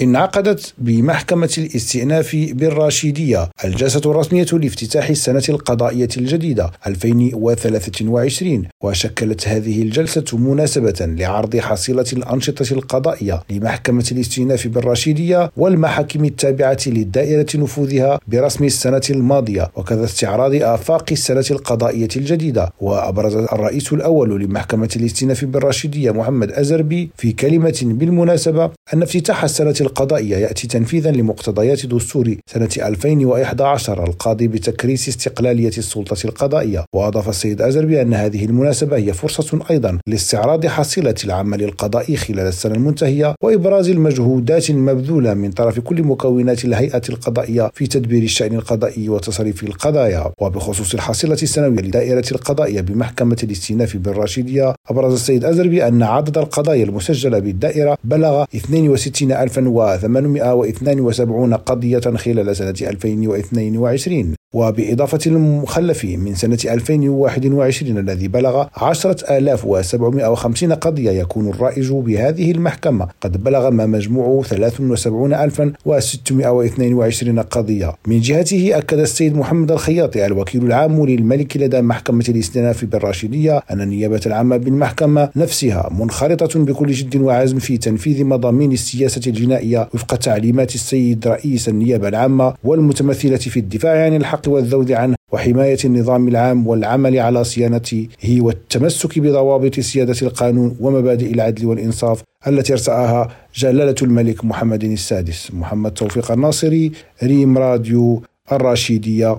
انعقدت بمحكمة الاستئناف بالراشيدية الجلسة الرسمية لافتتاح السنة القضائية الجديدة 2023 وشكلت هذه الجلسة مناسبة لعرض حصيلة الأنشطة القضائية لمحكمة الاستئناف بالراشيدية والمحاكم التابعة للدائرة نفوذها برسم السنة الماضية وكذا استعراض آفاق السنة القضائية الجديدة. وأبرز الرئيس الأول لمحكمة الاستئناف بالراشيدية محمد أزربي في كلمة بالمناسبة أن افتتاح السنة القضائية يأتي تنفيذا لمقتضيات دستور سنة 2011 القاضي بتكريس استقلالية السلطة القضائية. وأضاف السيد أزر بأن هذه المناسبة هي فرصة أيضا لاستعراض حصيلة العمل القضائي خلال السنة المنتهية وإبراز المجهودات المبذولة من طرف كل مكونات الهيئة القضائية في تدبير الشأن القضائي وتصريف القضايا. وبخصوص الحصيلة السنوية لدائرة القضائية بمحكمة الاستئناف بالراشدية أبرز السيد أزربي أن عدد القضايا المسجلة بالدائرة بلغ 62 872 قضية خلال سنة 2022 وبإضافة المخلف من سنة 2021 الذي بلغ 10750 قضية يكون الرائج بهذه المحكمة. قد بلغ ما مجموعه 73622 قضية. من جهته أكد السيد محمد الخياطي الوكيل العام للملك لدى محكمة الاستئناف بالراشدية أن النيابة العامة بالمحكمة نفسها منخرطة بكل جد وعزم في تنفيذ مضامين السياسة الجنائية وفق تعليمات السيد رئيس النيابة العامة والمتمثلة في الدفاع عن الحق. والذود عنه وحماية النظام العام والعمل على صيانته والتمسك بضوابط سيادة القانون ومبادئ العدل والإنصاف التي ارتأها جلالة الملك محمد السادس. محمد توفيق الناصري ريم راديو الراشيدية